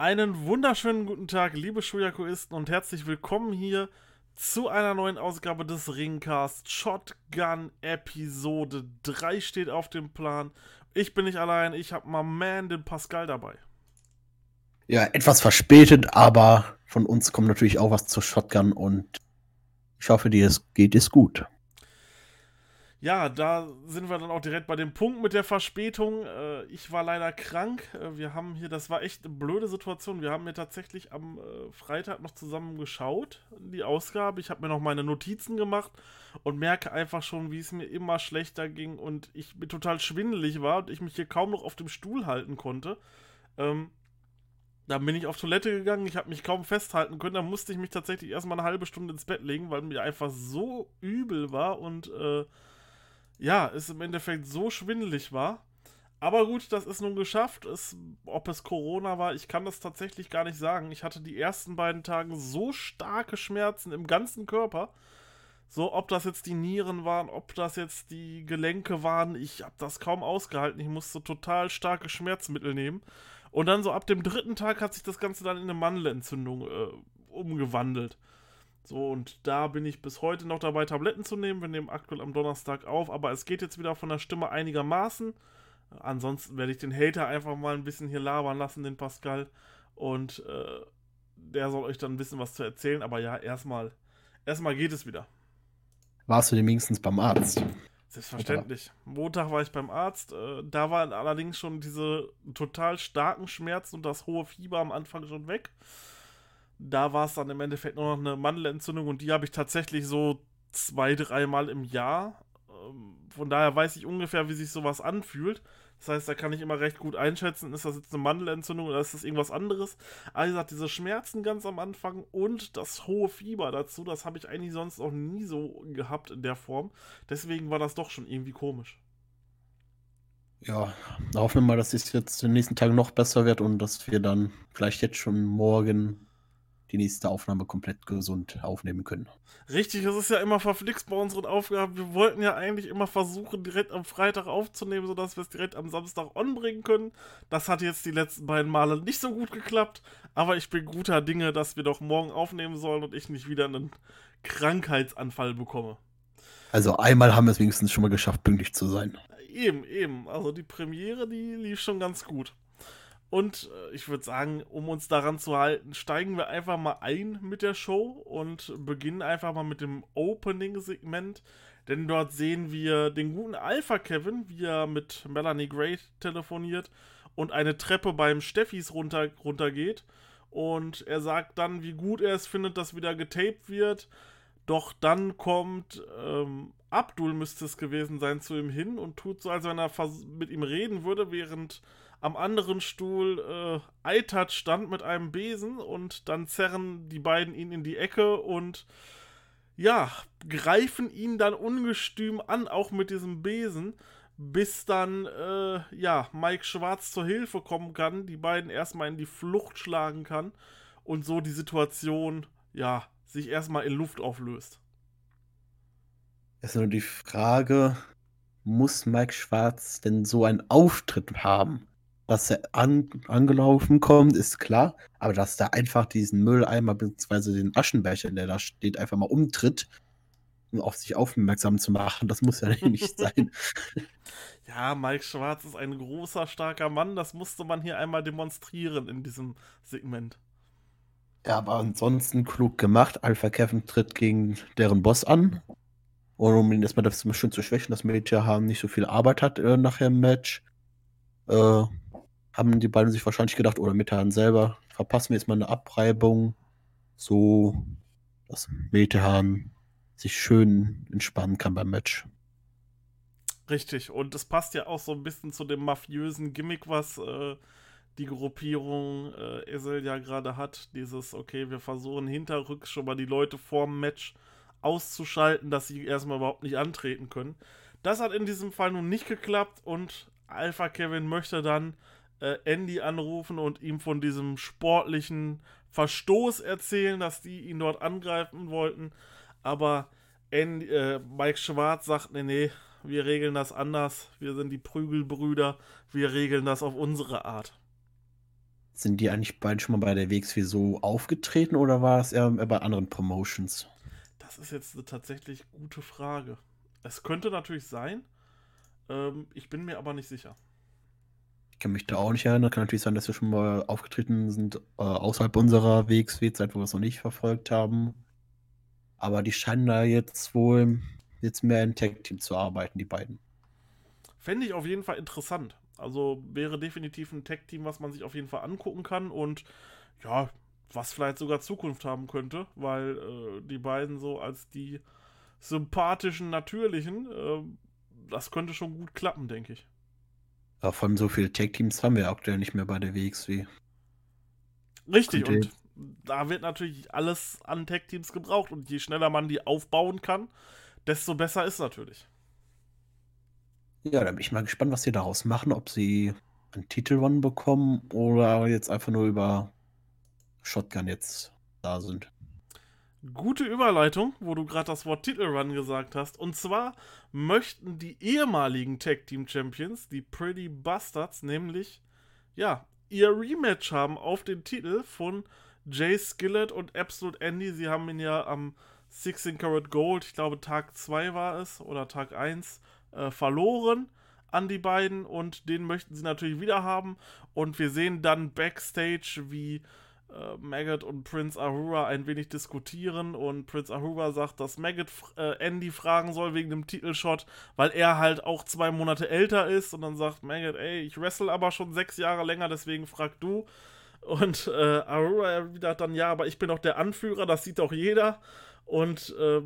Einen wunderschönen guten Tag, liebe Schuyakuisten und herzlich willkommen hier zu einer neuen Ausgabe des Ringcast. Shotgun Episode 3 steht auf dem Plan. Ich bin nicht allein, ich habe mal Man, den Pascal dabei. Ja, etwas verspätet, aber von uns kommt natürlich auch was zur Shotgun und ich hoffe, dir geht es gut ja, da sind wir dann auch direkt bei dem Punkt mit der Verspätung. Äh, ich war leider krank. Äh, wir haben hier, das war echt eine blöde Situation. Wir haben mir tatsächlich am äh, Freitag noch zusammen geschaut, die Ausgabe. Ich habe mir noch meine Notizen gemacht und merke einfach schon, wie es mir immer schlechter ging und ich mir total schwindelig war und ich mich hier kaum noch auf dem Stuhl halten konnte. Ähm, dann bin ich auf Toilette gegangen, ich habe mich kaum festhalten können, da musste ich mich tatsächlich erstmal eine halbe Stunde ins Bett legen, weil mir einfach so übel war und äh, ja, es im Endeffekt so schwindelig war. Aber gut, das ist nun geschafft. Es, ob es Corona war, ich kann das tatsächlich gar nicht sagen. Ich hatte die ersten beiden Tage so starke Schmerzen im ganzen Körper. So, ob das jetzt die Nieren waren, ob das jetzt die Gelenke waren, ich habe das kaum ausgehalten. Ich musste total starke Schmerzmittel nehmen. Und dann so ab dem dritten Tag hat sich das Ganze dann in eine Mandelentzündung äh, umgewandelt. So, und da bin ich bis heute noch dabei, Tabletten zu nehmen. Wir nehmen aktuell am Donnerstag auf, aber es geht jetzt wieder von der Stimme einigermaßen. Ansonsten werde ich den Hater einfach mal ein bisschen hier labern lassen, den Pascal. Und äh, der soll euch dann ein bisschen was zu erzählen. Aber ja, erstmal, erstmal geht es wieder. Warst du denn wenigstens beim Arzt? Selbstverständlich. Montag war ich beim Arzt. Äh, da waren allerdings schon diese total starken Schmerzen und das hohe Fieber am Anfang schon weg. Da war es dann im Endeffekt nur noch eine Mandelentzündung und die habe ich tatsächlich so zwei, dreimal im Jahr. Ähm, von daher weiß ich ungefähr, wie sich sowas anfühlt. Das heißt, da kann ich immer recht gut einschätzen, ist das jetzt eine Mandelentzündung oder ist das irgendwas anderes. Aber wie gesagt, diese Schmerzen ganz am Anfang und das hohe Fieber dazu, das habe ich eigentlich sonst auch nie so gehabt in der Form. Deswegen war das doch schon irgendwie komisch. Ja, hoffen wir mal, dass es jetzt in den nächsten Tagen noch besser wird und dass wir dann vielleicht jetzt schon morgen die nächste Aufnahme komplett gesund aufnehmen können. Richtig, es ist ja immer verflixt bei unseren Aufgaben. Wir wollten ja eigentlich immer versuchen, direkt am Freitag aufzunehmen, sodass wir es direkt am Samstag onbringen können. Das hat jetzt die letzten beiden Male nicht so gut geklappt, aber ich bin guter Dinge, dass wir doch morgen aufnehmen sollen und ich nicht wieder einen Krankheitsanfall bekomme. Also einmal haben wir es wenigstens schon mal geschafft, pünktlich zu sein. Eben, eben. Also die Premiere, die lief schon ganz gut. Und äh, ich würde sagen, um uns daran zu halten, steigen wir einfach mal ein mit der Show und beginnen einfach mal mit dem Opening-Segment. Denn dort sehen wir den guten Alpha Kevin, wie er mit Melanie Gray telefoniert und eine Treppe beim Steffis runter, runtergeht. Und er sagt dann, wie gut er es findet, dass wieder getaped wird. Doch dann kommt ähm, Abdul, müsste es gewesen sein, zu ihm hin und tut so, als wenn er mit ihm reden würde, während am anderen Stuhl äh, Eitat stand mit einem Besen und dann zerren die beiden ihn in die Ecke und ja, greifen ihn dann ungestüm an, auch mit diesem Besen, bis dann äh, ja, Mike Schwarz zur Hilfe kommen kann, die beiden erstmal in die Flucht schlagen kann und so die Situation ja, sich erstmal in Luft auflöst. Es ist nur die Frage, muss Mike Schwarz denn so einen Auftritt haben? Dass er an, angelaufen kommt, ist klar. Aber dass da einfach diesen Mülleimer bzw. den Aschenbecher, der da steht, einfach mal umtritt, um auf sich aufmerksam zu machen, das muss ja nicht sein. Ja, Mike Schwarz ist ein großer, starker Mann. Das musste man hier einmal demonstrieren in diesem Segment. Ja, aber ansonsten klug gemacht. Alpha Kevin tritt gegen deren Boss an. Und um ihn erstmal das schön zu schwächen, dass Major haben nicht so viel Arbeit hat äh, nachher im Match. Äh, haben die beiden sich wahrscheinlich gedacht, oder Metehan selber, verpassen wir jetzt mal eine Abreibung, so dass Metehan sich schön entspannen kann beim Match. Richtig, und es passt ja auch so ein bisschen zu dem mafiösen Gimmick, was äh, die Gruppierung äh, Esel ja gerade hat. Dieses, okay, wir versuchen hinterrücks schon mal die Leute vorm Match auszuschalten, dass sie erstmal überhaupt nicht antreten können. Das hat in diesem Fall nun nicht geklappt und Alpha Kevin möchte dann äh, Andy anrufen und ihm von diesem sportlichen Verstoß erzählen, dass die ihn dort angreifen wollten. Aber Andy, äh, Mike Schwarz sagt, nee, nee, wir regeln das anders. Wir sind die Prügelbrüder. Wir regeln das auf unsere Art. Sind die eigentlich beide schon mal bei der WXW so aufgetreten oder war es eher bei anderen Promotions? Das ist jetzt eine tatsächlich gute Frage. Es könnte natürlich sein. Ähm, ich bin mir aber nicht sicher. Ich kann mich da auch nicht erinnern. Kann natürlich sein, dass wir schon mal aufgetreten sind äh, außerhalb unserer WXW-Zeit, wo wir es noch nicht verfolgt haben. Aber die scheinen da jetzt wohl jetzt mehr im Tag-Team zu arbeiten, die beiden. Fände ich auf jeden Fall interessant. Also wäre definitiv ein Tag-Team, was man sich auf jeden Fall angucken kann und ja, was vielleicht sogar Zukunft haben könnte, weil äh, die beiden so als die sympathischen, natürlichen, äh, das könnte schon gut klappen, denke ich. Ja, vor allem so viele Tag-Teams haben wir aktuell nicht mehr bei der WXW. Richtig, und da wird natürlich alles an Tag-Teams gebraucht und je schneller man die aufbauen kann, desto besser ist natürlich. Ja, da bin ich mal gespannt, was sie daraus machen, ob sie einen Titel-Run bekommen oder jetzt einfach nur über Shotgun jetzt da sind. Gute Überleitung, wo du gerade das Wort Titelrun gesagt hast. Und zwar möchten die ehemaligen Tag Team Champions, die Pretty Bastards, nämlich ja, ihr Rematch haben auf den Titel von Jay Skillett und Absolute Andy. Sie haben ihn ja am 16 Karat Gold, ich glaube Tag 2 war es, oder Tag 1, äh, verloren an die beiden und den möchten sie natürlich wieder haben. Und wir sehen dann backstage, wie äh, Maggot und Prince Ahura ein wenig diskutieren und Prince Ahura sagt, dass Maggot äh, Andy fragen soll wegen dem Titelshot, weil er halt auch zwei Monate älter ist und dann sagt Maggot, ey, ich wrestle aber schon sechs Jahre länger, deswegen frag du. Und äh, Ahura erwidert dann, ja, aber ich bin doch der Anführer, das sieht doch jeder. Und äh,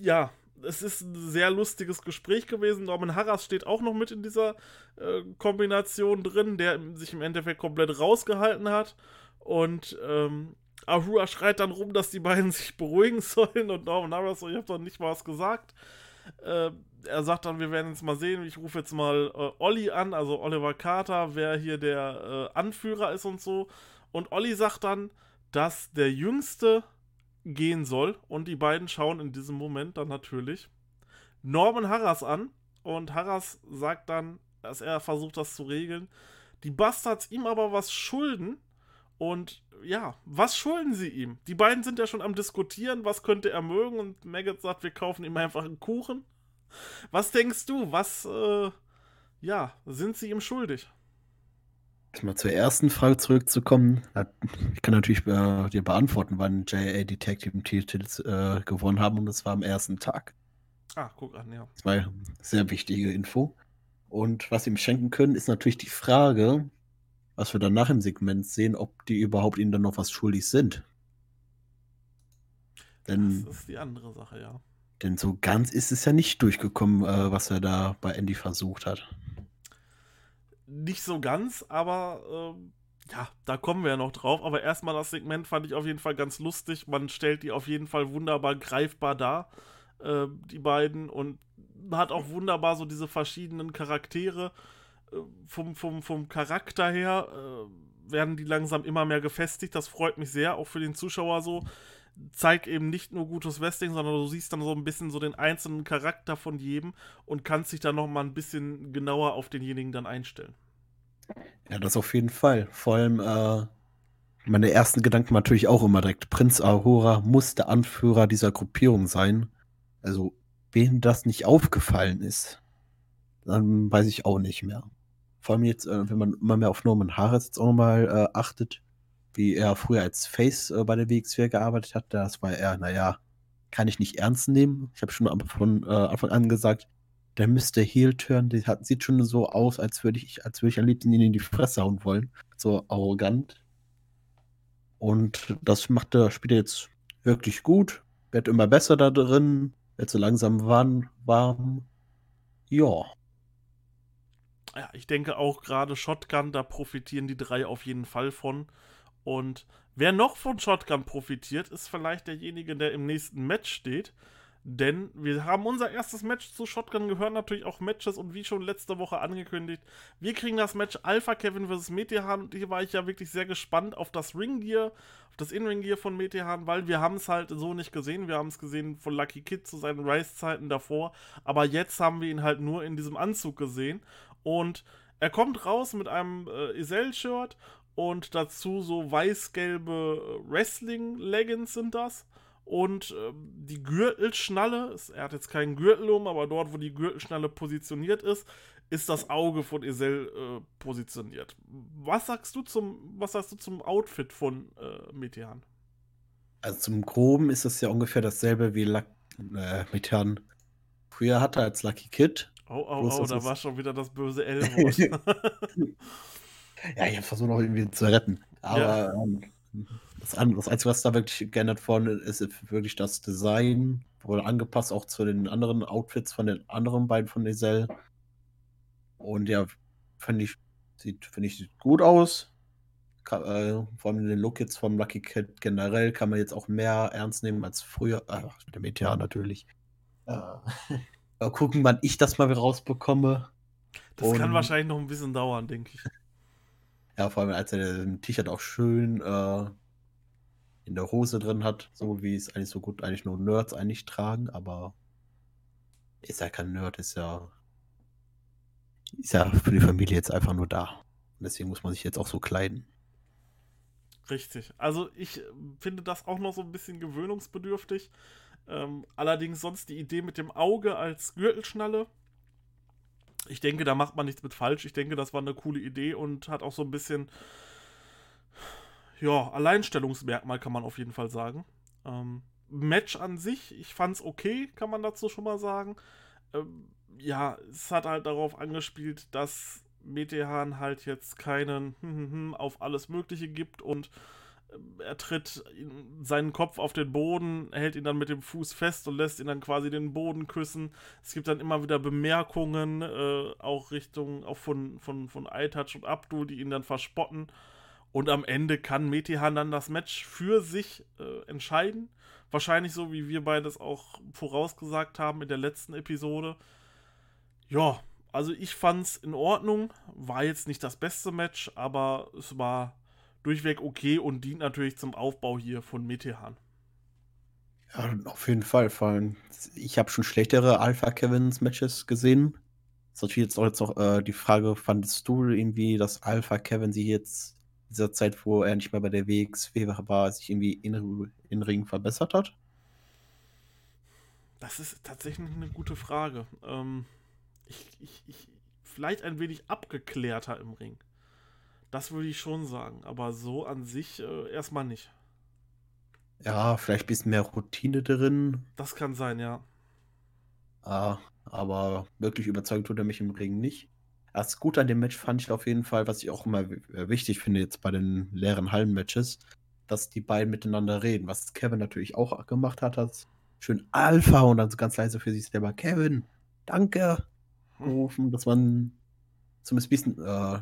ja, es ist ein sehr lustiges Gespräch gewesen. Norman Harras steht auch noch mit in dieser äh, Kombination drin, der sich im Endeffekt komplett rausgehalten hat. Und ähm, Ahura schreit dann rum, dass die beiden sich beruhigen sollen. Und Norman Harras so, ich hab doch nicht mal was gesagt. Äh, er sagt dann, wir werden jetzt mal sehen. Ich rufe jetzt mal äh, Olli an, also Oliver Carter, wer hier der äh, Anführer ist und so. Und Olli sagt dann, dass der Jüngste gehen soll. Und die beiden schauen in diesem Moment dann natürlich Norman Harras an. Und Harras sagt dann, dass er versucht, das zu regeln. Die Bastards ihm aber was schulden. Und ja, was schulden sie ihm? Die beiden sind ja schon am Diskutieren, was könnte er mögen. Und Maggot sagt, wir kaufen ihm einfach einen Kuchen. Was denkst du? Was, äh, ja, sind sie ihm schuldig? Mal zur ersten Frage zurückzukommen. Ich kann natürlich äh, dir beantworten, wann JA Team Titels äh, gewonnen haben und das war am ersten Tag. Ah, guck an, ja. Das war eine sehr wichtige Info. Und was sie ihm schenken können, ist natürlich die Frage, was wir danach im Segment sehen, ob die überhaupt ihnen dann noch was schuldig sind. Denn, das ist die andere Sache, ja. Denn so ganz ist es ja nicht durchgekommen, äh, was er da bei Andy versucht hat nicht so ganz, aber ähm, ja, da kommen wir ja noch drauf. Aber erstmal das Segment fand ich auf jeden Fall ganz lustig. Man stellt die auf jeden Fall wunderbar greifbar dar, äh, die beiden. Und hat auch wunderbar so diese verschiedenen Charaktere. Äh, vom, vom, vom Charakter her äh, werden die langsam immer mehr gefestigt. Das freut mich sehr, auch für den Zuschauer so zeigt eben nicht nur gutes Wrestling, sondern du siehst dann so ein bisschen so den einzelnen Charakter von jedem und kannst dich dann noch mal ein bisschen genauer auf denjenigen dann einstellen. Ja, das auf jeden Fall. Vor allem, äh, meine ersten Gedanken natürlich auch immer direkt. Prinz Ahura muss der Anführer dieser Gruppierung sein. Also, wem das nicht aufgefallen ist, dann weiß ich auch nicht mehr. Vor allem jetzt, äh, wenn man immer mehr auf Norman Harris jetzt auch nochmal äh, achtet, wie er früher als Face äh, bei der WX4 gearbeitet hat. Das war er, naja, kann ich nicht ernst nehmen. Ich habe schon von äh, Anfang an gesagt, der müsste Heel turn, der hat, sieht schon so aus, als würde ich, als würde ich am liebsten ihn in die Fresse hauen wollen. So arrogant. Und das macht er, spielt er jetzt wirklich gut. Wird immer besser da drin. Wird so langsam warm. warm. Ja. Ja, ich denke auch gerade Shotgun, da profitieren die drei auf jeden Fall von. Und wer noch von Shotgun profitiert, ist vielleicht derjenige, der im nächsten Match steht. Denn wir haben unser erstes Match zu Shotgun gehört, natürlich auch Matches und wie schon letzte Woche angekündigt, wir kriegen das Match Alpha Kevin vs. Metehan und hier war ich ja wirklich sehr gespannt auf das Ringgear, auf das In-Ring-Gear von Metehan, weil wir haben es halt so nicht gesehen. Wir haben es gesehen von Lucky Kid zu seinen Rise-Zeiten davor, aber jetzt haben wir ihn halt nur in diesem Anzug gesehen und er kommt raus mit einem äh, Isel-Shirt und dazu so weiß-gelbe Wrestling-Leggings sind das. Und äh, die Gürtelschnalle, er hat jetzt keinen Gürtel um, aber dort, wo die Gürtelschnalle positioniert ist, ist das Auge von Esel äh, positioniert. Was sagst du zum, was sagst du zum Outfit von äh, Metehan? Also zum Groben ist es ja ungefähr dasselbe wie äh, Metehan früher hatte als Lucky Kid. Oh, oh, oh, da war schon wieder das böse l Ja, ich habe versucht noch irgendwie zu retten. Aber ja. ähm, das, andere, das Einzige, was da wirklich geändert worden ist, ist wirklich das Design. Wurde angepasst auch zu den anderen Outfits von den anderen beiden von Esel. Und ja, finde ich, sieht, finde ich, sieht gut aus. Kann, äh, vor allem den Look jetzt vom Lucky Kid generell kann man jetzt auch mehr ernst nehmen als früher. Äh, mit dem ETA natürlich. Äh, mal gucken, wann ich das mal wieder rausbekomme. Das Und, kann wahrscheinlich noch ein bisschen dauern, denke ich. Ja, vor allem als er ein T-Shirt auch schön äh, in der Hose drin hat, so wie es eigentlich so gut eigentlich nur Nerds eigentlich tragen, aber ist ja kein Nerd, ist ja ist ja für die Familie jetzt einfach nur da. Und deswegen muss man sich jetzt auch so kleiden. Richtig. Also ich finde das auch noch so ein bisschen gewöhnungsbedürftig. Ähm, allerdings sonst die Idee mit dem Auge als Gürtelschnalle ich denke, da macht man nichts mit falsch. Ich denke, das war eine coole Idee und hat auch so ein bisschen, ja, Alleinstellungsmerkmal, kann man auf jeden Fall sagen. Ähm, Match an sich, ich fand's okay, kann man dazu schon mal sagen. Ähm, ja, es hat halt darauf angespielt, dass Metehan halt jetzt keinen auf alles Mögliche gibt und er tritt seinen Kopf auf den Boden, hält ihn dann mit dem Fuß fest und lässt ihn dann quasi den Boden küssen. Es gibt dann immer wieder Bemerkungen, äh, auch Richtung, auch von, von, von iTouch und Abdul, die ihn dann verspotten. Und am Ende kann Metihan dann das Match für sich äh, entscheiden. Wahrscheinlich so, wie wir beides auch vorausgesagt haben in der letzten Episode. Ja, also ich fand's in Ordnung. War jetzt nicht das beste Match, aber es war durchweg okay und dient natürlich zum Aufbau hier von Metehan. Ja, auf jeden Fall. Vor allem, ich habe schon schlechtere Alpha Kevins Matches gesehen. Das ist natürlich jetzt auch, jetzt auch äh, die Frage, fandest du irgendwie, dass Alpha Kevin sich jetzt in dieser Zeit, wo er nicht mehr bei der WXW war, sich irgendwie in, in Ring verbessert hat? Das ist tatsächlich eine gute Frage. Ähm, ich, ich, ich, vielleicht ein wenig abgeklärter im Ring. Das würde ich schon sagen, aber so an sich äh, erstmal nicht. Ja, vielleicht ein bisschen mehr Routine drin. Das kann sein, ja. Ah, aber wirklich überzeugt tut er mich im Ring nicht. Das Gute an dem Match fand ich auf jeden Fall, was ich auch immer äh, wichtig finde jetzt bei den leeren Hallen-Matches, dass die beiden miteinander reden. Was Kevin natürlich auch gemacht hat, hat schön Alpha und dann so ganz leise für sich selber Kevin, danke, hm. gerufen, dass man zumindest ein bisschen äh,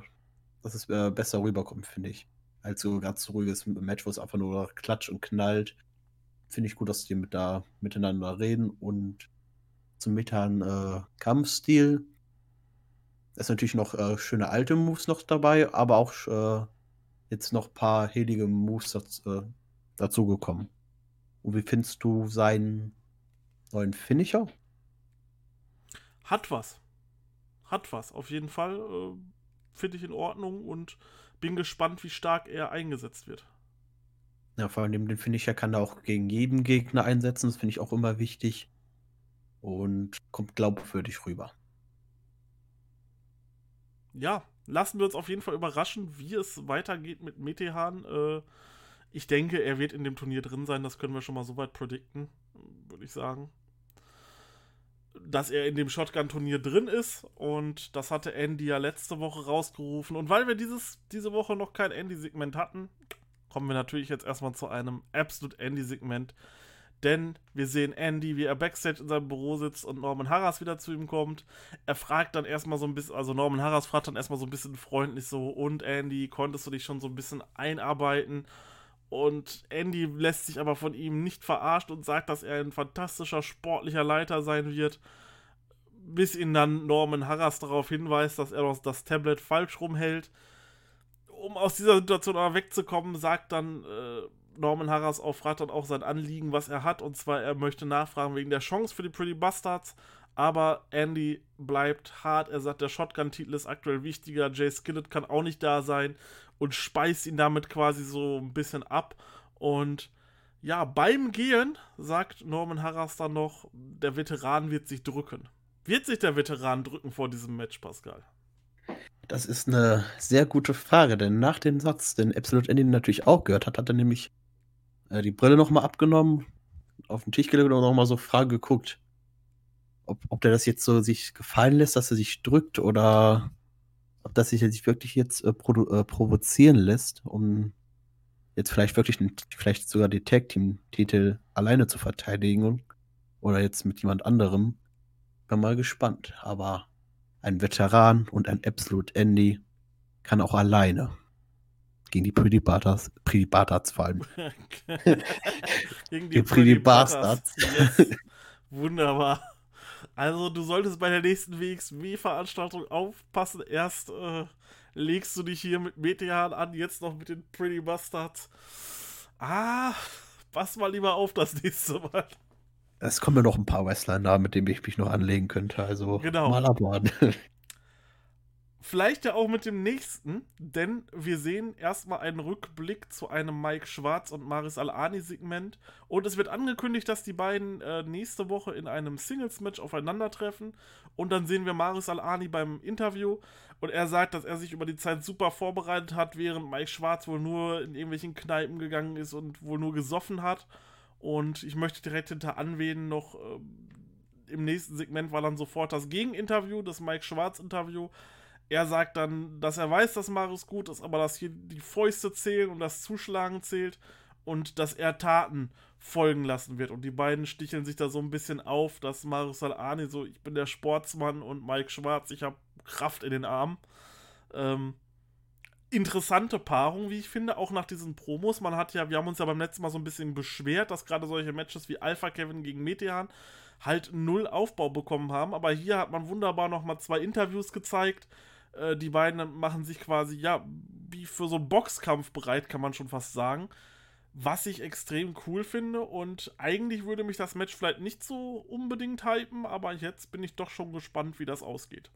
dass es äh, besser rüberkommt, finde ich. Als so ganz ruhiges Match, wo es einfach nur klatscht und knallt. Finde ich gut, dass die mit da miteinander reden und zum Methan äh, Kampfstil. ist natürlich noch äh, schöne alte Moves noch dabei, aber auch äh, jetzt noch ein paar helige Moves dazu, äh, dazugekommen. Und wie findest du seinen neuen Finisher? Hat was. Hat was, auf jeden Fall. Finde ich in Ordnung und bin gespannt, wie stark er eingesetzt wird. Ja, vor allem den finde ich, er kann er auch gegen jeden Gegner einsetzen. Das finde ich auch immer wichtig. Und kommt glaubwürdig rüber. Ja, lassen wir uns auf jeden Fall überraschen, wie es weitergeht mit Metehan. Äh, ich denke, er wird in dem Turnier drin sein. Das können wir schon mal so weit predikten, würde ich sagen dass er in dem Shotgun-Turnier drin ist. Und das hatte Andy ja letzte Woche rausgerufen. Und weil wir dieses, diese Woche noch kein Andy-Segment hatten, kommen wir natürlich jetzt erstmal zu einem Absolute Andy-Segment. Denn wir sehen Andy, wie er backstage in seinem Büro sitzt und Norman Harras wieder zu ihm kommt. Er fragt dann erstmal so ein bisschen, also Norman Harras fragt dann erstmal so ein bisschen freundlich so, und Andy, konntest du dich schon so ein bisschen einarbeiten? Und Andy lässt sich aber von ihm nicht verarscht und sagt, dass er ein fantastischer sportlicher Leiter sein wird. Bis ihn dann Norman Harras darauf hinweist, dass er das Tablet falsch rumhält. Um aus dieser Situation aber wegzukommen, sagt dann äh, Norman Harras auch, fragt dann auch sein Anliegen, was er hat. Und zwar, er möchte nachfragen wegen der Chance für die Pretty Bastards. Aber Andy bleibt hart. Er sagt, der Shotgun-Titel ist aktuell wichtiger. Jay Skillett kann auch nicht da sein. Und speist ihn damit quasi so ein bisschen ab. Und ja, beim Gehen sagt Norman Harras dann noch, der Veteran wird sich drücken. Wird sich der Veteran drücken vor diesem Match, Pascal? Das ist eine sehr gute Frage, denn nach dem Satz, den Absolute Ending natürlich auch gehört hat, hat er nämlich äh, die Brille nochmal abgenommen, auf den Tisch gelegt und nochmal so Frage geguckt, ob, ob der das jetzt so sich gefallen lässt, dass er sich drückt oder ob das sich jetzt wirklich jetzt äh, äh, provozieren lässt, um jetzt vielleicht wirklich den, vielleicht sogar die Tag Team Titel alleine zu verteidigen oder jetzt mit jemand anderem. Bin mal gespannt, aber ein Veteran und ein Absolute Andy kann auch alleine gegen die Pretty Bastards, Pretty Bastards fallen. gegen die, die Pretty, Pretty Bastards. Yes. Wunderbar. Also du solltest bei der nächsten WXW-Veranstaltung aufpassen. Erst äh, legst du dich hier mit Metehan an, jetzt noch mit den Pretty Bastards. Ah, pass mal lieber auf das nächste Mal. Es kommen ja noch ein paar Wrestler da, mit denen ich mich noch anlegen könnte. Also genau. mal abwarten. Vielleicht ja auch mit dem nächsten, denn wir sehen erstmal einen Rückblick zu einem Mike Schwarz und Maris Al-Ani-Segment. Und es wird angekündigt, dass die beiden äh, nächste Woche in einem Singles-Match aufeinandertreffen. Und dann sehen wir Maris Al-Ani beim Interview. Und er sagt, dass er sich über die Zeit super vorbereitet hat, während Mike Schwarz wohl nur in irgendwelchen Kneipen gegangen ist und wohl nur gesoffen hat. Und ich möchte direkt hinter anwählen noch. Äh, Im nächsten Segment war dann sofort das Gegeninterview, das Mike Schwarz-Interview er sagt dann, dass er weiß, dass Marius gut ist, aber dass hier die Fäuste zählen und das Zuschlagen zählt und dass er Taten folgen lassen wird. Und die beiden sticheln sich da so ein bisschen auf, dass Marius Salani so, ich bin der Sportsmann und Mike Schwarz, ich habe Kraft in den Armen. Ähm, interessante Paarung, wie ich finde, auch nach diesen Promos. Man hat ja, wir haben uns ja beim letzten Mal so ein bisschen beschwert, dass gerade solche Matches wie Alpha Kevin gegen Metehan halt null Aufbau bekommen haben. Aber hier hat man wunderbar nochmal zwei Interviews gezeigt äh, die beiden machen sich quasi, ja, wie für so einen Boxkampf bereit, kann man schon fast sagen. Was ich extrem cool finde und eigentlich würde mich das Match vielleicht nicht so unbedingt hypen, aber jetzt bin ich doch schon gespannt, wie das ausgeht.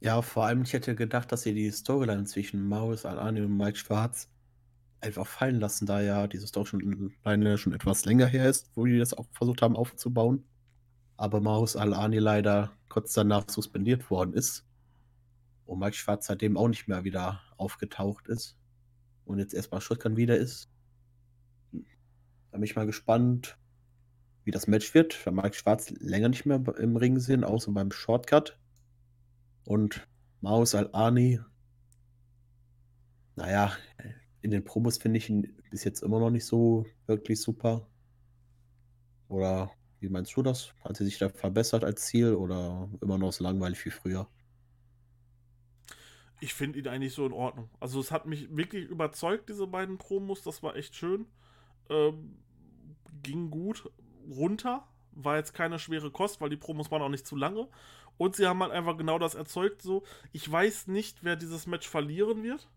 Ja, vor allem, ich hätte gedacht, dass sie die Storyline zwischen Maurice Alani und Mike Schwarz einfach fallen lassen, da ja diese Story schon, schon etwas länger her ist, wo die das auch versucht haben aufzubauen. Aber Maurice Alani leider kurz danach suspendiert worden ist und Mike Schwarz seitdem auch nicht mehr wieder aufgetaucht ist und jetzt erstmal Shotgun wieder ist. Da bin ich mal gespannt, wie das Match wird, weil Mike Schwarz länger nicht mehr im Ring sind, außer beim Shortcut. Und Maus Al-Ani, naja, in den Promos finde ich ihn bis jetzt immer noch nicht so wirklich super. Oder wie meinst du das? Hat sie sich da verbessert als Ziel oder immer noch so langweilig wie früher? Ich finde ihn eigentlich so in Ordnung. Also es hat mich wirklich überzeugt, diese beiden Promos. Das war echt schön. Ähm, ging gut runter. War jetzt keine schwere Kost, weil die Promos waren auch nicht zu lange. Und sie haben halt einfach genau das erzeugt. So, ich weiß nicht, wer dieses Match verlieren wird.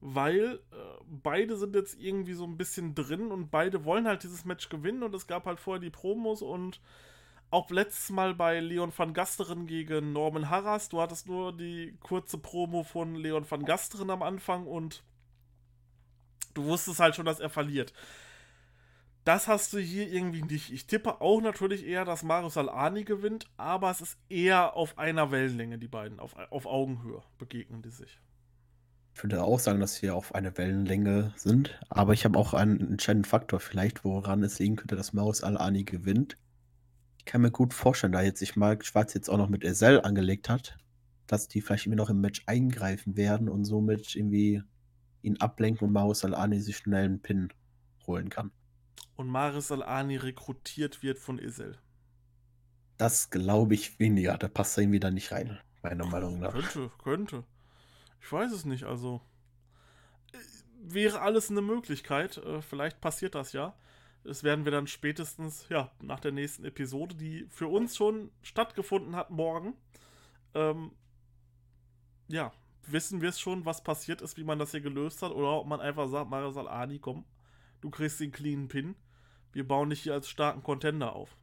Weil äh, beide sind jetzt irgendwie so ein bisschen drin und beide wollen halt dieses Match gewinnen. Und es gab halt vorher die Promos und auch letztes Mal bei Leon van Gasteren gegen Norman Harras. Du hattest nur die kurze Promo von Leon van Gasteren am Anfang und du wusstest halt schon, dass er verliert. Das hast du hier irgendwie nicht. Ich tippe auch natürlich eher, dass Marius Alani gewinnt, aber es ist eher auf einer Wellenlänge, die beiden. Auf, auf Augenhöhe begegnen die sich. Ich würde auch sagen, dass wir auf einer Wellenlänge sind, aber ich habe auch einen entscheidenden Faktor vielleicht, woran es liegen könnte, dass Marius Alani gewinnt. Ich kann mir gut vorstellen, da jetzt sich Mark Schwarz jetzt auch noch mit Ezel angelegt hat, dass die vielleicht irgendwie noch im Match eingreifen werden und somit irgendwie ihn ablenken und Maris Al-Ani sich schnell einen Pin holen kann. Und Maris Al-Ani rekrutiert wird von Ezel. Das glaube ich weniger. Da passt er irgendwie da nicht rein, meiner Meinung nach. Könnte, könnte. Ich weiß es nicht, also. Äh, wäre alles eine Möglichkeit. Äh, vielleicht passiert das ja. Das werden wir dann spätestens, ja, nach der nächsten Episode, die für uns schon stattgefunden hat, morgen. Ähm, ja, wissen wir es schon, was passiert ist, wie man das hier gelöst hat, oder ob man einfach sagt, Mario Salani, komm, du kriegst den cleanen Pin. Wir bauen dich hier als starken Contender auf.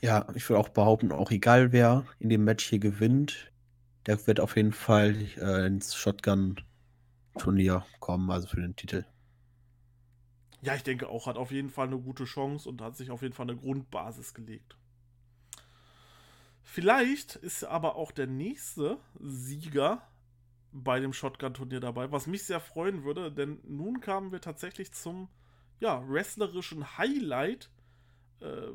Ja, ich würde auch behaupten, auch egal wer in dem Match hier gewinnt, der wird auf jeden Fall äh, ins Shotgun Turnier kommen, also für den Titel. Ja, ich denke auch, hat auf jeden Fall eine gute Chance und hat sich auf jeden Fall eine Grundbasis gelegt. Vielleicht ist aber auch der nächste Sieger bei dem Shotgun-Turnier dabei, was mich sehr freuen würde, denn nun kamen wir tatsächlich zum ja, wrestlerischen Highlight äh,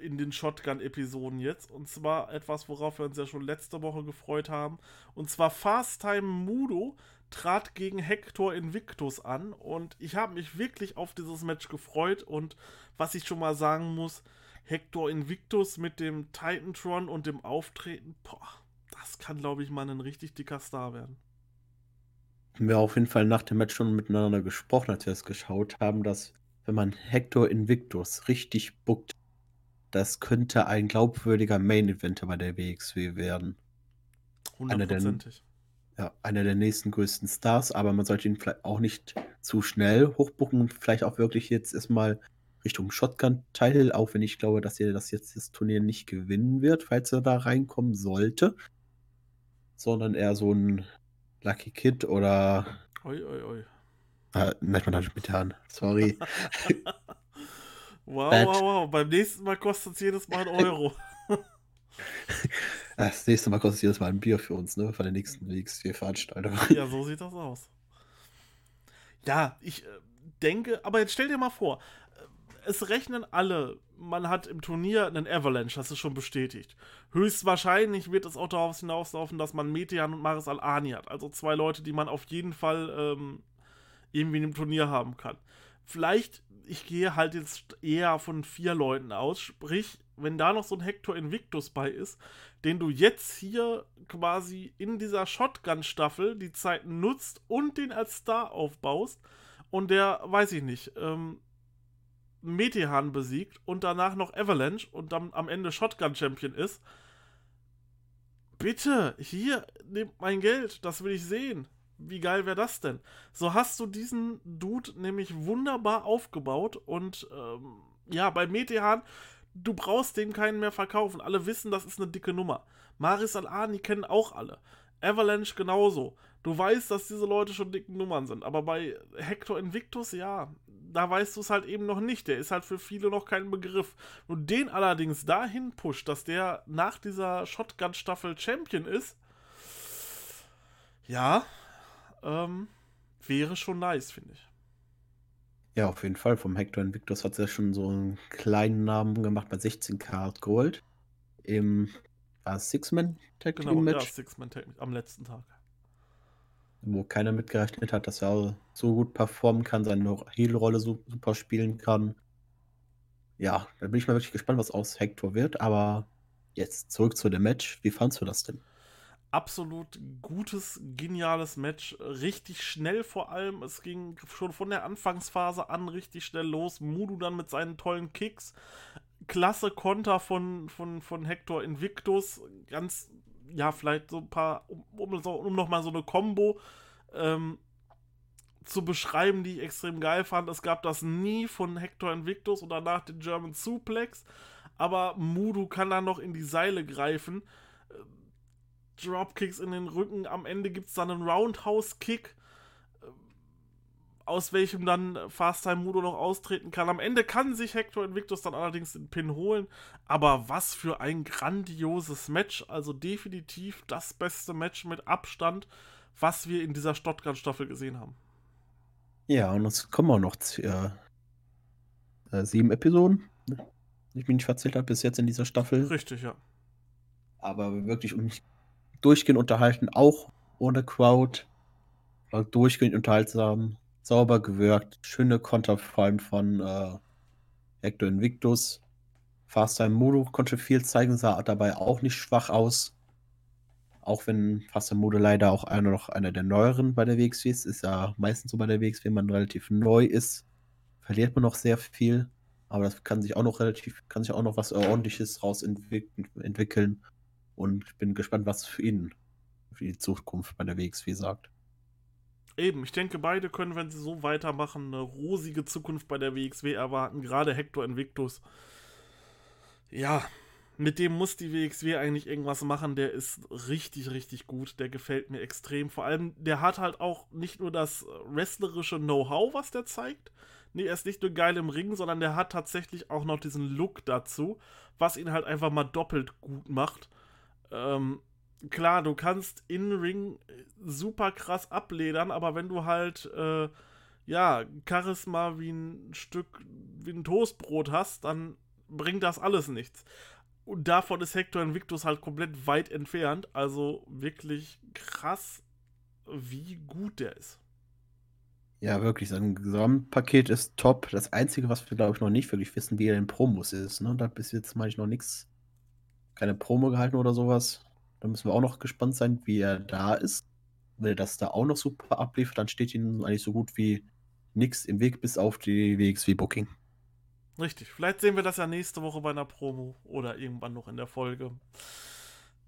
in den Shotgun-Episoden jetzt. Und zwar etwas, worauf wir uns ja schon letzte Woche gefreut haben. Und zwar Fast Time Mudo trat gegen Hector Invictus an. Und ich habe mich wirklich auf dieses Match gefreut. Und was ich schon mal sagen muss, Hector Invictus mit dem Titantron und dem Auftreten, boah, das kann, glaube ich, mal ein richtig dicker Star werden. Wir haben auf jeden Fall nach dem Match schon miteinander gesprochen, als wir es geschaut haben, dass wenn man Hector Invictus richtig bookt, das könnte ein glaubwürdiger Main Event bei der WXW werden. Hundertprozentig. Ja, einer der nächsten größten Stars, aber man sollte ihn vielleicht auch nicht zu schnell hochbuchen und vielleicht auch wirklich jetzt erstmal Richtung Shotgun-Teil, auch wenn ich glaube, dass er das jetzt das Turnier nicht gewinnen wird, falls er da reinkommen sollte. Sondern eher so ein Lucky Kid oder. Oi, oi, oi. Äh, manchmal habe ich mit Herren. Sorry. wow, Bad. wow, wow. Beim nächsten Mal kostet es jedes Mal einen Euro. das nächste Mal kostet es jedes Mal ein Bier für uns, ne? Von der nächsten WXW-Veranstaltung. Ja, so sieht das aus. Ja, ich äh, denke, aber jetzt stell dir mal vor, äh, es rechnen alle, man hat im Turnier einen Avalanche, das ist schon bestätigt. Höchstwahrscheinlich wird es auch darauf hinauslaufen, dass man Metean und Maris Al-Ani hat. Also zwei Leute, die man auf jeden Fall ähm, irgendwie in einem Turnier haben kann. Vielleicht, ich gehe halt jetzt eher von vier Leuten aus, sprich, wenn da noch so ein Hector Invictus bei ist, den du jetzt hier quasi in dieser Shotgun-Staffel die Zeit nutzt und den als Star aufbaust und der, weiß ich nicht, ähm, Metehan besiegt und danach noch Avalanche und dann am Ende Shotgun-Champion ist. Bitte, hier, nehmt mein Geld, das will ich sehen. Wie geil wäre das denn? So hast du diesen Dude nämlich wunderbar aufgebaut und ähm, ja, bei Metehan, du brauchst dem keinen mehr verkaufen. Alle wissen, das ist eine dicke Nummer. Maris Al-Ani kennen auch alle. Avalanche genauso. Du weißt, dass diese Leute schon dicken Nummern sind, aber bei Hector Invictus, ja, da weißt du es halt eben noch nicht. Der ist halt für viele noch kein Begriff. Und den allerdings dahin pusht, dass der nach dieser Shotgun-Staffel Champion ist, ja, ähm, wäre schon nice, finde ich. Ja, auf jeden Fall. Vom Hector Invictus hat er schon so einen kleinen Namen gemacht bei 16 Card Gold im Six-Man Tag Team genau, Match. Ja, Six-Man Tag am letzten Tag. Wo keiner mitgerechnet hat, dass er so gut performen kann, seine Heal-Rolle so, super spielen kann. Ja, da bin ich mal wirklich gespannt, was aus Hector wird. Aber jetzt zurück zu dem Match. Wie fandst du das denn? Absolut gutes, geniales Match. Richtig schnell vor allem. Es ging schon von der Anfangsphase an richtig schnell los. Mudu dann mit seinen tollen Kicks. Klasse Konter von, von, von Hector Invictus. Ganz, ja, vielleicht so ein paar, um, um, um nochmal so eine Combo ähm, zu beschreiben, die ich extrem geil fand. Es gab das nie von Hector Invictus und danach den German Suplex. Aber Mudu kann dann noch in die Seile greifen Dropkicks in den Rücken. Am Ende gibt es dann einen Roundhouse-Kick, äh, aus welchem dann Fast Time Mudo noch austreten kann. Am Ende kann sich Hector Invictus dann allerdings den Pin holen. Aber was für ein grandioses Match. Also definitiv das beste Match mit Abstand, was wir in dieser Shotgun-Staffel gesehen haben. Ja, und es kommen auch noch äh, äh, sieben Episoden, ich mich nicht verzählt habe, bis jetzt in dieser Staffel. Richtig, ja. Aber wirklich, um mich durchgehend unterhalten, auch ohne Crowd. War durchgehend unterhaltsam, sauber gewirkt, schöne Konter vor allem von äh, Hector Invictus. Fast Time Modo konnte viel zeigen, sah dabei auch nicht schwach aus. Auch wenn Fast Modo leider auch einer noch einer der neueren bei der WXW ist, ist ja meistens so bei der WXW, wenn man relativ neu ist, verliert man noch sehr viel. Aber das kann sich auch noch relativ, kann sich auch noch was ordentliches raus entwickeln. Und ich bin gespannt, was für ihn für die Zukunft bei der WXW sagt. Eben, ich denke, beide können, wenn sie so weitermachen, eine rosige Zukunft bei der WXW erwarten. Gerade Hector Invictus. Ja, mit dem muss die WXW eigentlich irgendwas machen. Der ist richtig, richtig gut. Der gefällt mir extrem. Vor allem, der hat halt auch nicht nur das wrestlerische Know-how, was der zeigt. Nee, er ist nicht nur geil im Ring, sondern der hat tatsächlich auch noch diesen Look dazu, was ihn halt einfach mal doppelt gut macht. Ähm, klar, du kannst in Ring super krass abledern, aber wenn du halt, äh, ja, Charisma wie ein Stück, wie ein Toastbrot hast, dann bringt das alles nichts. Und davon ist Hector Invictus halt komplett weit entfernt. Also wirklich krass, wie gut der ist. Ja, wirklich, sein Gesamtpaket ist top. Das Einzige, was wir, glaube ich, noch nicht wirklich wissen, wie er in Promos ist. Ne? Da bis jetzt meine ich noch nichts, keine Promo gehalten oder sowas. Da müssen wir auch noch gespannt sein, wie er da ist. Wenn er das da auch noch super abliefert, dann steht ihm eigentlich so gut wie nichts im Weg, bis auf die WXW-Booking. Richtig. Vielleicht sehen wir das ja nächste Woche bei einer Promo oder irgendwann noch in der Folge.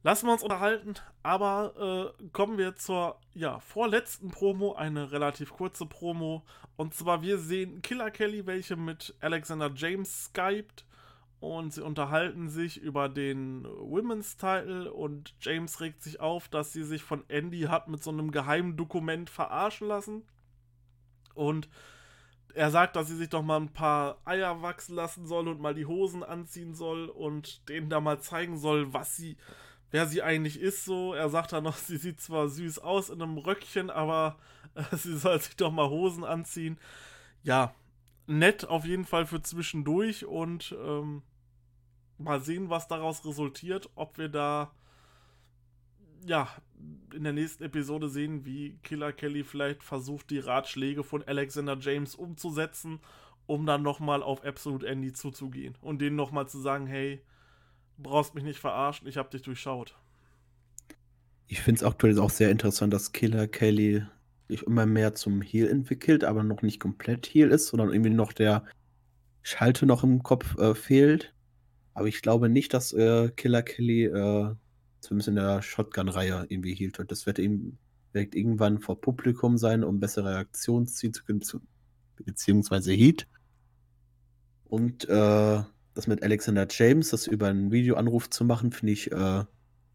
Lassen wir uns unterhalten, aber äh, kommen wir zur ja, vorletzten Promo, eine relativ kurze Promo. Und zwar, wir sehen Killer Kelly, welche mit Alexander James skypt und sie unterhalten sich über den Women's Title und James regt sich auf, dass sie sich von Andy hat mit so einem geheimen Dokument verarschen lassen. Und er sagt, dass sie sich doch mal ein paar Eier wachsen lassen soll und mal die Hosen anziehen soll und denen da mal zeigen soll, was sie, wer sie eigentlich ist. So, er sagt dann noch, sie sieht zwar süß aus in einem Röckchen, aber äh, sie soll sich doch mal Hosen anziehen. Ja, nett auf jeden Fall für zwischendurch und ähm, mal sehen, was daraus resultiert, ob wir da ja, in der nächsten Episode sehen, wie Killer Kelly vielleicht versucht, die Ratschläge von Alexander James umzusetzen, um dann nochmal auf Absolute Andy zuzugehen und denen nochmal zu sagen, hey, brauchst mich nicht verarschen, ich hab dich durchschaut. Ich finde es aktuell auch sehr interessant, dass Killer Kelly sich immer mehr zum Heal entwickelt, aber noch nicht komplett Heal ist, sondern irgendwie noch der Schalte noch im Kopf äh, fehlt. Aber ich glaube nicht, dass äh, Killer Kelly äh, zumindest in der Shotgun-Reihe irgendwie hielt. Und das wird eben wird irgendwann vor Publikum sein, um bessere Reaktionsziele zu können, beziehungsweise Heat. Und äh, das mit Alexander James, das über einen Videoanruf zu machen, finde ich äh,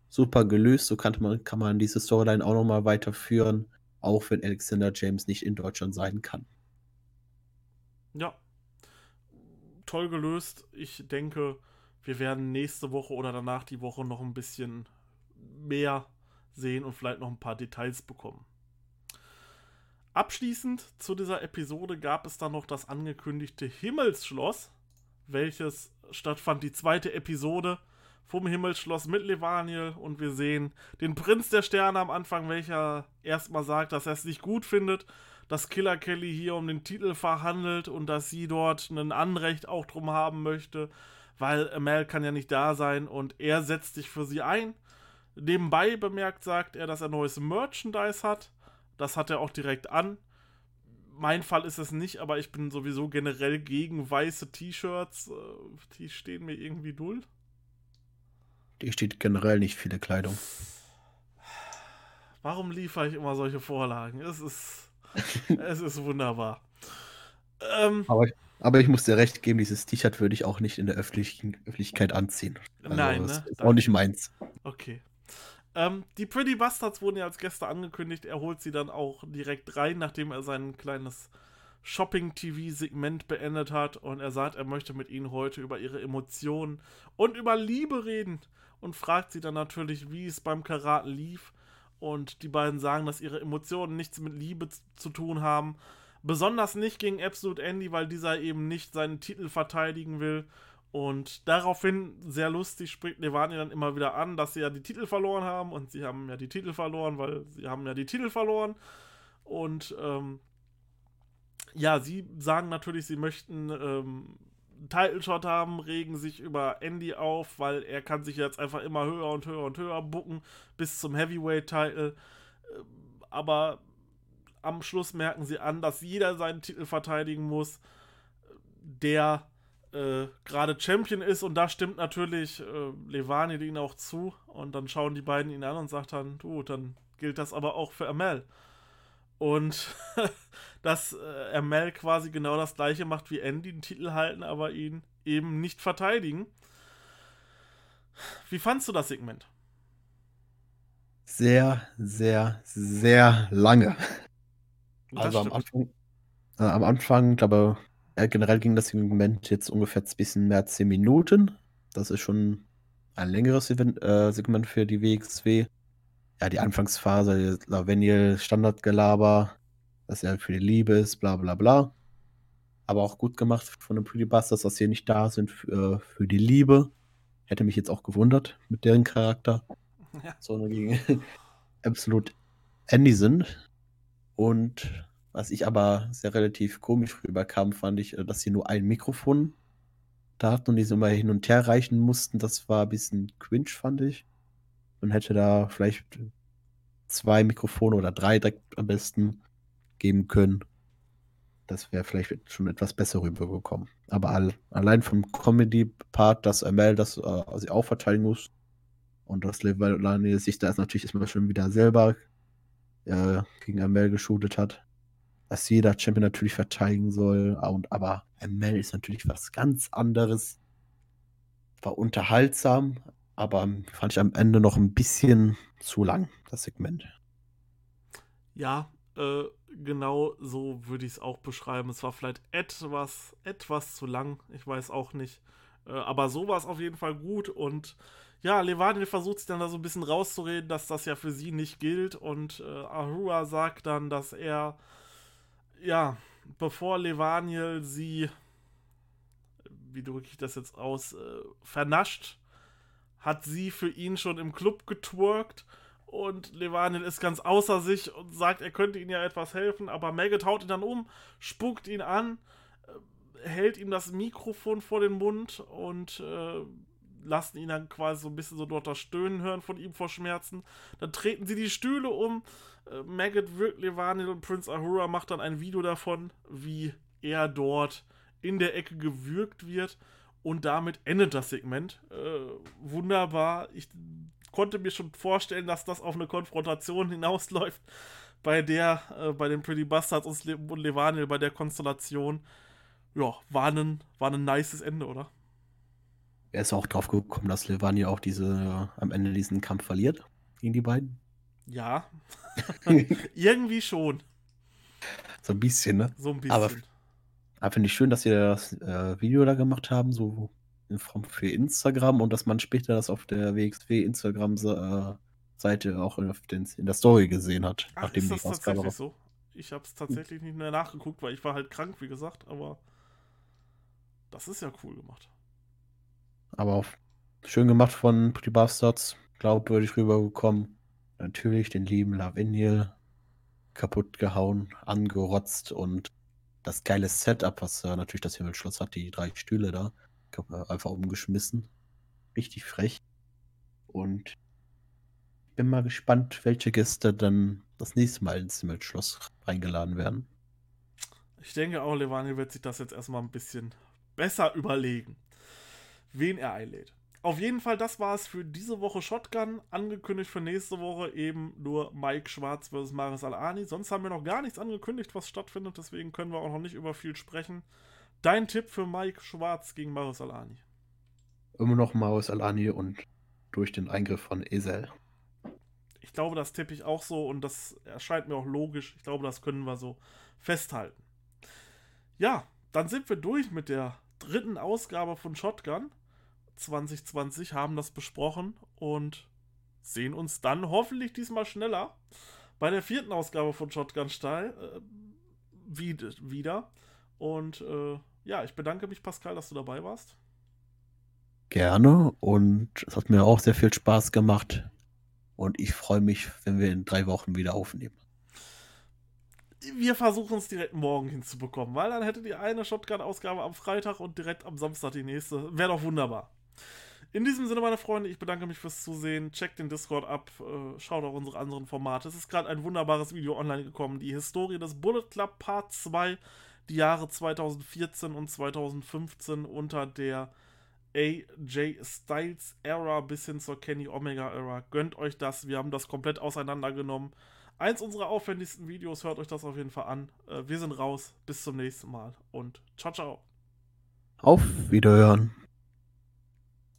super gelöst. So kann man, kann man diese Storyline auch nochmal weiterführen, auch wenn Alexander James nicht in Deutschland sein kann. Ja, toll gelöst. Ich denke, wir werden nächste Woche oder danach die Woche noch ein bisschen mehr sehen und vielleicht noch ein paar Details bekommen. Abschließend zu dieser Episode gab es dann noch das angekündigte Himmelsschloss, welches stattfand, die zweite Episode vom Himmelsschloss mit Levaniel und wir sehen den Prinz der Sterne am Anfang, welcher erstmal sagt, dass er es nicht gut findet, dass Killer Kelly hier um den Titel verhandelt und dass sie dort ein Anrecht auch drum haben möchte, weil Mel kann ja nicht da sein und er setzt sich für sie ein Nebenbei bemerkt sagt er, dass er neues Merchandise hat. Das hat er auch direkt an. Mein Fall ist es nicht, aber ich bin sowieso generell gegen weiße T-Shirts. Äh, die stehen mir irgendwie null. Die steht generell nicht viele Kleidung. Warum liefere ich immer solche Vorlagen? Es ist, es ist wunderbar. Ähm, aber, aber, ich muss dir recht geben, dieses T-Shirt würde ich auch nicht in der Öffentlichkeit anziehen. Also, Nein, ne? Ist auch nicht meins. Okay. Ähm, die Pretty Bastards wurden ja als Gäste angekündigt. Er holt sie dann auch direkt rein, nachdem er sein kleines Shopping-TV-Segment beendet hat. Und er sagt, er möchte mit ihnen heute über ihre Emotionen und über Liebe reden. Und fragt sie dann natürlich, wie es beim Karate lief. Und die beiden sagen, dass ihre Emotionen nichts mit Liebe zu tun haben. Besonders nicht gegen Absolute Andy, weil dieser eben nicht seinen Titel verteidigen will. Und daraufhin, sehr lustig, spricht Levani dann immer wieder an, dass sie ja die Titel verloren haben. Und sie haben ja die Titel verloren, weil sie haben ja die Titel verloren. Und ähm, ja, sie sagen natürlich, sie möchten ähm, Title Shot haben, regen sich über Andy auf, weil er kann sich jetzt einfach immer höher und höher und höher bucken bis zum Heavyweight Title. Ähm, aber am Schluss merken sie an, dass jeder seinen Titel verteidigen muss, der äh, gerade Champion ist und da stimmt natürlich äh, Levani ihn auch zu und dann schauen die beiden ihn an und sagt dann, du, dann gilt das aber auch für Amel. Und dass äh, Amel quasi genau das gleiche macht wie Andy, den Titel halten, aber ihn eben nicht verteidigen. Wie fandst du das Segment? Sehr, sehr, sehr lange. Das Also am stimmt. Anfang, äh, am Anfang, glaube äh, generell ging das Segment jetzt ungefähr ein bisschen mehr als 10 Minuten. Das ist schon ein längeres Event, äh, Segment für die WXW. Ja, die Anfangsphase, Laveniel, Standardgelaber, dass er für die Liebe ist, bla bla bla. Aber auch gut gemacht von den Pretty Busters, dass sie nicht da sind für, für die Liebe. Hätte mich jetzt auch gewundert mit deren Charakter. Ja. Sondern gegen absolut Andy sind. Und was ich aber sehr relativ komisch rüberkam, fand ich, äh, dass sie nur ein Mikrofon da hatten und die so immer hin und her reichen mussten. Das war ein bisschen cringe, fand ich. Man hätte da vielleicht zwei Mikrofone oder drei direkt am besten geben können. Das wäre vielleicht schon etwas besser rübergekommen. Aber all, allein vom Comedy-Part, dass Amel das äh, sie auch verteidigen muss und dass Leilani sich da natürlich erstmal schon wieder selber äh, gegen Amel geshootet hat. Dass jeder Champion natürlich verteidigen soll. Und, aber Amel ist natürlich was ganz anderes. War unterhaltsam, aber fand ich am Ende noch ein bisschen zu lang, das Segment. Ja, äh, genau so würde ich es auch beschreiben. Es war vielleicht etwas, etwas zu lang. Ich weiß auch nicht. Äh, aber so war es auf jeden Fall gut. Und ja, Levaniel versucht sich dann da so ein bisschen rauszureden, dass das ja für sie nicht gilt. Und äh, Ahura sagt dann, dass er, ja, bevor Levaniel sie, wie drücke ich das jetzt aus, äh, vernascht, hat sie für ihn schon im Club getwerkt und Levanil ist ganz außer sich und sagt, er könnte ihm ja etwas helfen, aber Maggot haut ihn dann um, spuckt ihn an, äh, hält ihm das Mikrofon vor den Mund und äh, lassen ihn dann quasi so ein bisschen so dort das Stöhnen hören von ihm vor Schmerzen. Dann treten sie die Stühle um. Äh, Maggot wirkt Levanil und Prince Ahura macht dann ein Video davon, wie er dort in der Ecke gewürgt wird. Und damit endet das Segment. Äh, wunderbar. Ich konnte mir schon vorstellen, dass das auf eine Konfrontation hinausläuft, bei der, äh, bei den Pretty Bastards und, Le und Levanil bei der Konstellation. Ja, war ein, war ein nices Ende, oder? Er ist auch drauf gekommen, dass Levani auch diese, äh, am Ende diesen Kampf verliert gegen die beiden. Ja. Irgendwie schon. So ein bisschen, ne? So ein bisschen. Aber, aber finde ich schön, dass sie das äh, Video da gemacht haben, so in Form für Instagram und dass man später das auf der WXW Instagram-Seite äh, auch in, in, der Story gesehen hat. Ach, nachdem ist das die tatsächlich war. so? Ich habe es tatsächlich nicht mehr nachgeguckt, weil ich war halt krank, wie gesagt, aber das ist ja cool gemacht. Aber auch schön gemacht von Pretty Bastards, glaubwürdig rübergekommen. Natürlich den lieben Laviniel kaputt gehauen, angerotzt und das geile Setup, was äh, natürlich das Himmelschloss hat, die drei Stühle da, einfach umgeschmissen. Richtig frech. Und bin mal gespannt, welche Gäste dann das nächste Mal ins Himmelschloss eingeladen werden. Ich denke auch, Levani wird sich das jetzt erstmal ein bisschen besser überlegen, wen er einlädt. Auf jeden Fall, das war es für diese Woche Shotgun. Angekündigt für nächste Woche eben nur Mike Schwarz vs. Maris Al-Ani. Sonst haben wir noch gar nichts angekündigt, was stattfindet. Deswegen können wir auch noch nicht über viel sprechen. Dein Tipp für Mike Schwarz gegen Maris Al-Ani? Immer noch Maris Al-Ani und durch den Eingriff von Esel. Ich glaube, das tippe ich auch so und das erscheint mir auch logisch. Ich glaube, das können wir so festhalten. Ja, dann sind wir durch mit der dritten Ausgabe von Shotgun. 2020 haben das besprochen und sehen uns dann hoffentlich diesmal schneller bei der vierten Ausgabe von Shotgun Style äh, wieder. Und äh, ja, ich bedanke mich, Pascal, dass du dabei warst. Gerne und es hat mir auch sehr viel Spaß gemacht. Und ich freue mich, wenn wir in drei Wochen wieder aufnehmen. Wir versuchen es direkt morgen hinzubekommen, weil dann hätte die eine Shotgun-Ausgabe am Freitag und direkt am Samstag die nächste. Wäre doch wunderbar. In diesem Sinne, meine Freunde, ich bedanke mich fürs Zusehen. Checkt den Discord ab, äh, schaut auch unsere anderen Formate. Es ist gerade ein wunderbares Video online gekommen. Die Historie des Bullet Club Part 2, die Jahre 2014 und 2015 unter der AJ Styles Era bis hin zur Kenny Omega Era. Gönnt euch das, wir haben das komplett auseinandergenommen. Eins unserer aufwendigsten Videos, hört euch das auf jeden Fall an. Äh, wir sind raus, bis zum nächsten Mal und ciao, ciao. Auf Wiederhören.